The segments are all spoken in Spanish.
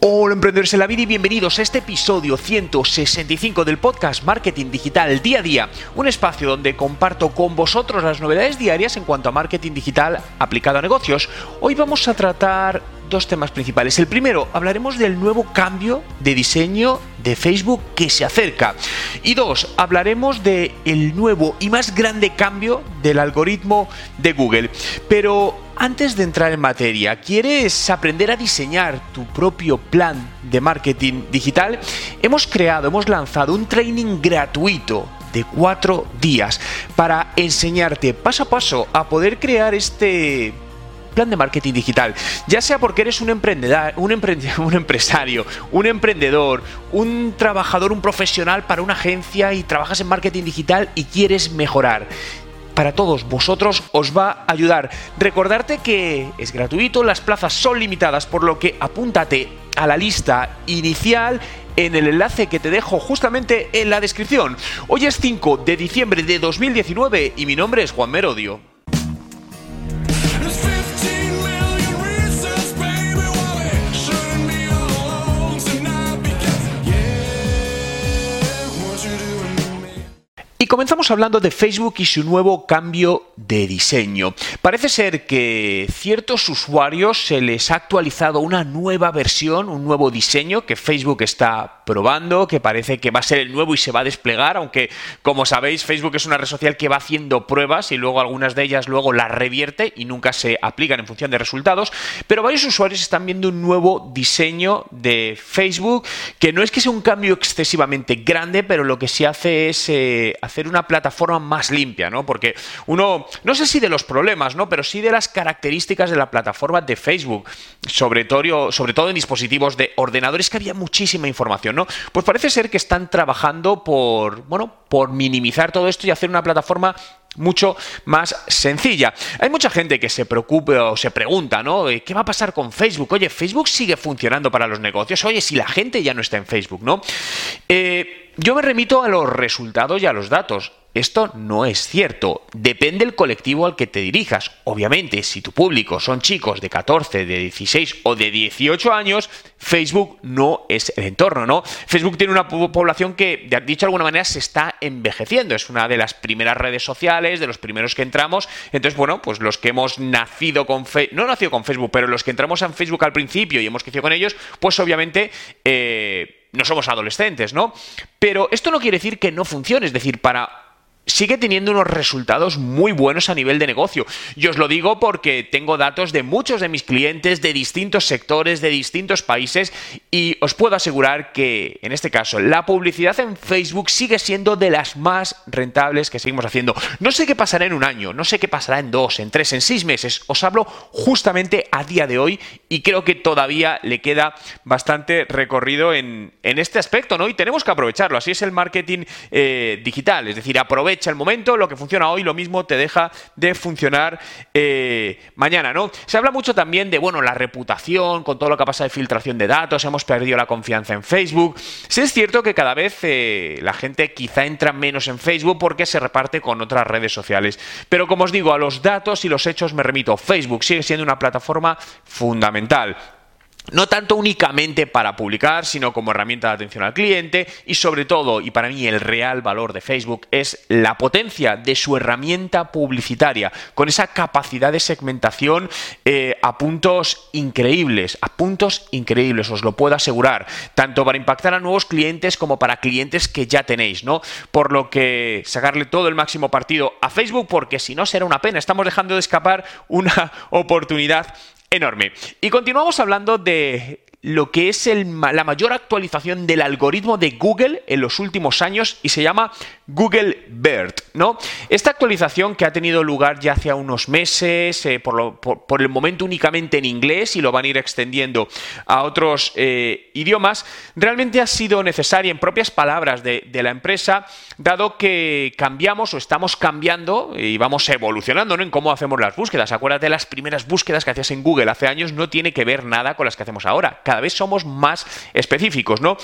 Hola emprendedores en la vida y bienvenidos a este episodio 165 del podcast Marketing Digital Día a Día, un espacio donde comparto con vosotros las novedades diarias en cuanto a marketing digital aplicado a negocios. Hoy vamos a tratar dos temas principales. El primero, hablaremos del nuevo cambio de diseño de Facebook que se acerca. Y dos, hablaremos del el nuevo y más grande cambio del algoritmo de Google. Pero antes de entrar en materia, ¿quieres aprender a diseñar tu propio plan de marketing digital? Hemos creado, hemos lanzado un training gratuito de cuatro días para enseñarte paso a paso a poder crear este plan de marketing digital, ya sea porque eres un emprendedor, un, empresario, un emprendedor, un trabajador, un profesional para una agencia y trabajas en marketing digital y quieres mejorar para todos vosotros os va a ayudar. Recordarte que es gratuito, las plazas son limitadas, por lo que apúntate a la lista inicial en el enlace que te dejo justamente en la descripción. Hoy es 5 de diciembre de 2019 y mi nombre es Juan Merodio. Comenzamos hablando de Facebook y su nuevo cambio de diseño. Parece ser que ciertos usuarios se les ha actualizado una nueva versión, un nuevo diseño que Facebook está probando, que parece que va a ser el nuevo y se va a desplegar, aunque como sabéis Facebook es una red social que va haciendo pruebas y luego algunas de ellas luego las revierte y nunca se aplican en función de resultados, pero varios usuarios están viendo un nuevo diseño de Facebook que no es que sea un cambio excesivamente grande, pero lo que se hace es eh, hacer una plataforma más limpia, ¿no? Porque uno, no sé si de los problemas, ¿no? Pero sí de las características de la plataforma de Facebook, sobre todo, sobre todo en dispositivos de ordenadores, que había muchísima información, ¿no? Pues parece ser que están trabajando por, bueno, por minimizar todo esto y hacer una plataforma mucho más sencilla. Hay mucha gente que se preocupa o se pregunta, ¿no? ¿Qué va a pasar con Facebook? Oye, Facebook sigue funcionando para los negocios. Oye, si la gente ya no está en Facebook, ¿no? Eh, yo me remito a los resultados y a los datos. Esto no es cierto. Depende del colectivo al que te dirijas. Obviamente, si tu público son chicos de 14, de 16 o de 18 años, Facebook no es el entorno, ¿no? Facebook tiene una población que, dicho de alguna manera, se está envejeciendo. Es una de las primeras redes sociales, de los primeros que entramos. Entonces, bueno, pues los que hemos nacido con Facebook, no nacido con Facebook, pero los que entramos en Facebook al principio y hemos crecido con ellos, pues obviamente... Eh, no somos adolescentes, ¿no? Pero esto no quiere decir que no funcione, es decir, para sigue teniendo unos resultados muy buenos a nivel de negocio. Y os lo digo porque tengo datos de muchos de mis clientes de distintos sectores, de distintos países, y os puedo asegurar que, en este caso, la publicidad en Facebook sigue siendo de las más rentables que seguimos haciendo. No sé qué pasará en un año, no sé qué pasará en dos, en tres, en seis meses. Os hablo justamente a día de hoy y creo que todavía le queda bastante recorrido en, este aspecto, ¿no? Y tenemos que aprovecharlo. Así es el marketing eh, digital, es decir, aprovecha el momento, lo que funciona hoy, lo mismo te deja de funcionar eh, mañana, ¿no? Se habla mucho también de, bueno, la reputación, con todo lo que ha pasado de filtración de datos, hemos perdido la confianza en Facebook. Sí es cierto que cada vez eh, la gente quizá entra menos en Facebook porque se reparte con otras redes sociales. Pero como os digo, a los datos y los hechos me remito. Facebook sigue siendo una plataforma fundamental no tanto únicamente para publicar, sino como herramienta de atención al cliente y sobre todo, y para mí el real valor de Facebook es la potencia de su herramienta publicitaria, con esa capacidad de segmentación eh, a puntos increíbles, a puntos increíbles, os lo puedo asegurar, tanto para impactar a nuevos clientes como para clientes que ya tenéis, ¿no? Por lo que sacarle todo el máximo partido a Facebook, porque si no será una pena, estamos dejando de escapar una oportunidad enorme. Y continuamos hablando de lo que es la mayor actualización del algoritmo de Google en los últimos años y se llama Google BERT, ¿no? Esta actualización que ha tenido lugar ya hace unos meses, eh, por, el momento únicamente en inglés y lo van a ir extendiendo a otros eh, idiomas, realmente ha sido necesaria en propias palabras de, de, la empresa, dado que cambiamos o estamos cambiando y vamos evolucionando ¿no? en cómo hacemos las búsquedas. Acuérdate, las primeras búsquedas que hacías en Google hace años no tiene que ver nada con las que hacemos ahora. Cada vez somos más específicos, ¿no?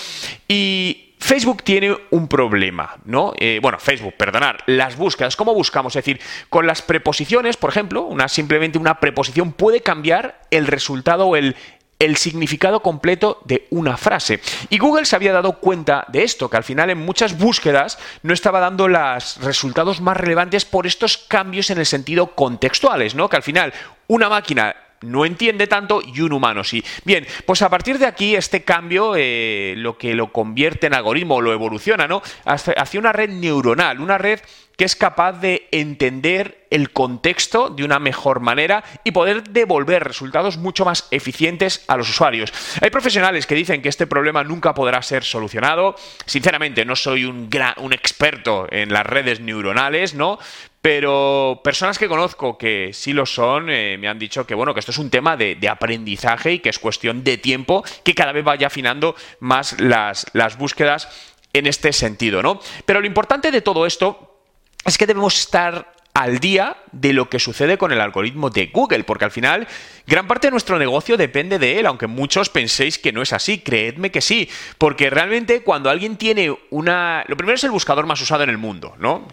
Y Facebook tiene un problema, ¿no? Eh, bueno, Facebook, perdonar, las búsquedas, ¿cómo buscamos? Es decir, con las preposiciones, por ejemplo, una, simplemente una preposición puede cambiar el resultado o el, el significado completo de una frase. Y Google se había dado cuenta de esto, que al final en muchas búsquedas no estaba dando los resultados más relevantes por estos cambios en el sentido contextuales, ¿no? Que al final una máquina no entiende tanto y un humano sí. Bien, pues a partir de aquí este cambio eh, lo que lo convierte en algoritmo, lo evoluciona, ¿no? Hacia una red neuronal, una red que es capaz de entender el contexto de una mejor manera y poder devolver resultados mucho más eficientes a los usuarios. Hay profesionales que dicen que este problema nunca podrá ser solucionado. Sinceramente, no soy un, un experto en las redes neuronales, ¿no? Pero personas que conozco que sí lo son, eh, me han dicho que bueno, que esto es un tema de, aprendizaje y que es cuestión de tiempo que cada vez vaya afinando más las, las búsquedas en este sentido, ¿no? Pero lo importante de todo esto es que debemos estar al día de lo que sucede con el algoritmo de Google, porque al final gran parte de nuestro negocio depende de él, aunque muchos penséis que no es así, creedme que sí, porque realmente cuando alguien tiene una... Lo primero es el buscador más usado en el mundo, ¿no?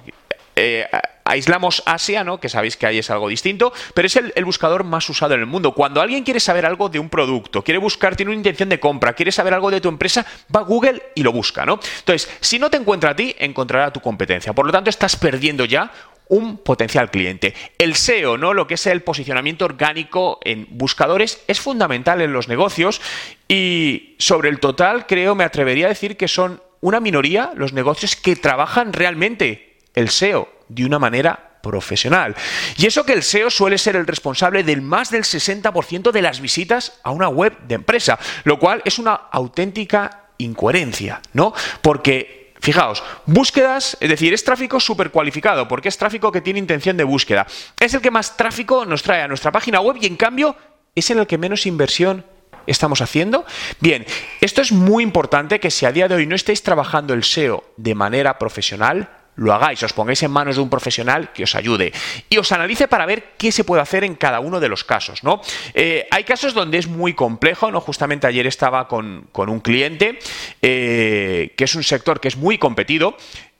Eh, aislamos Asia, ¿no? que sabéis que ahí es algo distinto, pero es el, buscador más usado en el mundo. Cuando alguien quiere saber algo de un producto, quiere buscar, tiene una intención de compra, quiere saber algo de tu empresa, va a Google y lo busca. ¿no? Entonces, si no te encuentra a ti, encontrará a tu competencia. Por lo tanto, estás perdiendo ya un potencial cliente. El SEO, ¿no? Lo que es el posicionamiento orgánico en buscadores, es fundamental en los negocios y sobre el total creo, me atrevería a decir que son una minoría los negocios que trabajan realmente el SEO de una manera profesional. Y eso que el SEO suele ser el responsable del más del 60% de las visitas a una web de empresa, lo cual es una auténtica incoherencia, ¿no? Porque Fijaos, búsquedas, es decir, es tráfico súper cualificado, porque es tráfico que tiene intención de búsqueda. Es el que más tráfico nos trae a nuestra página web y en cambio es en el que menos inversión estamos haciendo? Bien, esto es muy importante que si a día de hoy no estáis trabajando el SEO de manera profesional, lo hagáis, os pongáis en manos de un profesional que os ayude y os analice para ver qué se puede hacer en cada uno de los casos, ¿no? Eh, hay casos donde es muy complejo, ¿no? Justamente ayer estaba con, un cliente eh, que es un sector que es muy competido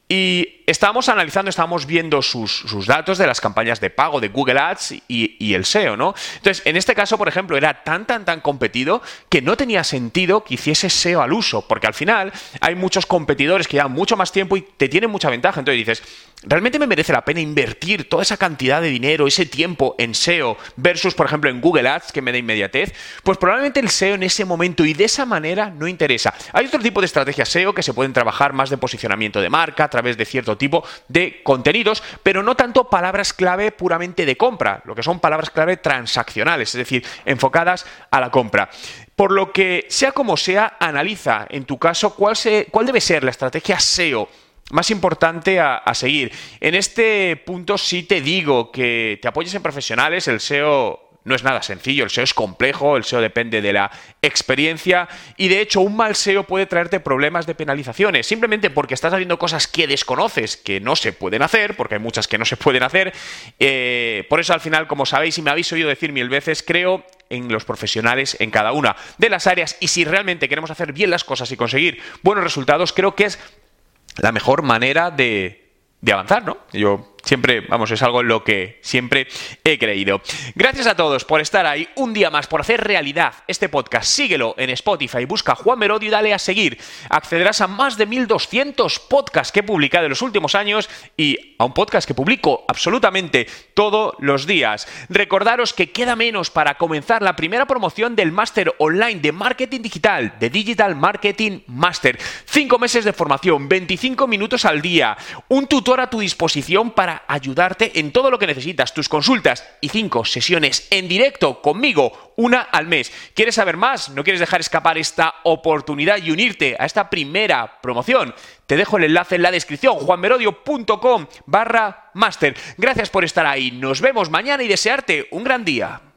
y estábamos analizando, estábamos viendo sus, datos de las campañas de pago de Google Ads y, el SEO, ¿no? Entonces, en este caso, por ejemplo, era tan, tan, tan competido que no tenía sentido que hiciese SEO al uso, porque al final hay muchos competidores que llevan mucho más tiempo y te tienen mucha ventaja. Entonces dices, ¿realmente me merece la pena invertir toda esa cantidad de dinero, ese tiempo en SEO versus, por ejemplo, en Google Ads, que me da inmediatez? Pues probablemente el SEO en ese momento y de esa manera no interesa. Hay otro tipo de estrategias SEO que se pueden trabajar más de posicionamiento de marca, través de cierto tipo de contenidos, pero no tanto palabras clave puramente de compra, lo que son palabras clave transaccionales, es decir, enfocadas a la compra. Por lo que, sea como sea, analiza en tu caso cuál, se, cuál debe ser la estrategia SEO más importante a, a, seguir. En este punto sí te digo que te apoyes en profesionales, el SEO no es nada sencillo, el SEO es complejo, el SEO depende de la experiencia y de hecho un mal SEO puede traerte problemas de penalizaciones, simplemente porque estás haciendo cosas que desconoces que no se pueden hacer, porque hay muchas que no se pueden hacer. Eh, por eso al final, como sabéis y me habéis oído decir mil veces, creo en los profesionales en cada una de las áreas y si realmente queremos hacer bien las cosas y conseguir buenos resultados, creo que es la mejor manera de, de avanzar, ¿no? Yo Siempre, vamos, es algo en lo que siempre he creído. Gracias a todos por estar ahí un día más, por hacer realidad este podcast. Síguelo en Spotify, busca Juan Merodio y dale a seguir. Accederás a más de 1200 podcasts que he publicado en los últimos años y a un podcast que publico absolutamente todos los días. Recordaros que queda menos para comenzar la primera promoción del máster online de marketing digital, de Digital Marketing Master. Cinco meses de formación, 25 minutos al día, un tutor a tu disposición para ayudarte en todo lo que necesitas, tus consultas y cinco sesiones en directo conmigo, una al mes. ¿Quieres saber más? ¿No quieres dejar escapar esta oportunidad y unirte a esta primera promoción? Te dejo el enlace en la descripción, juanmerodio.com barra master. Gracias por estar ahí, nos vemos mañana y desearte un gran día.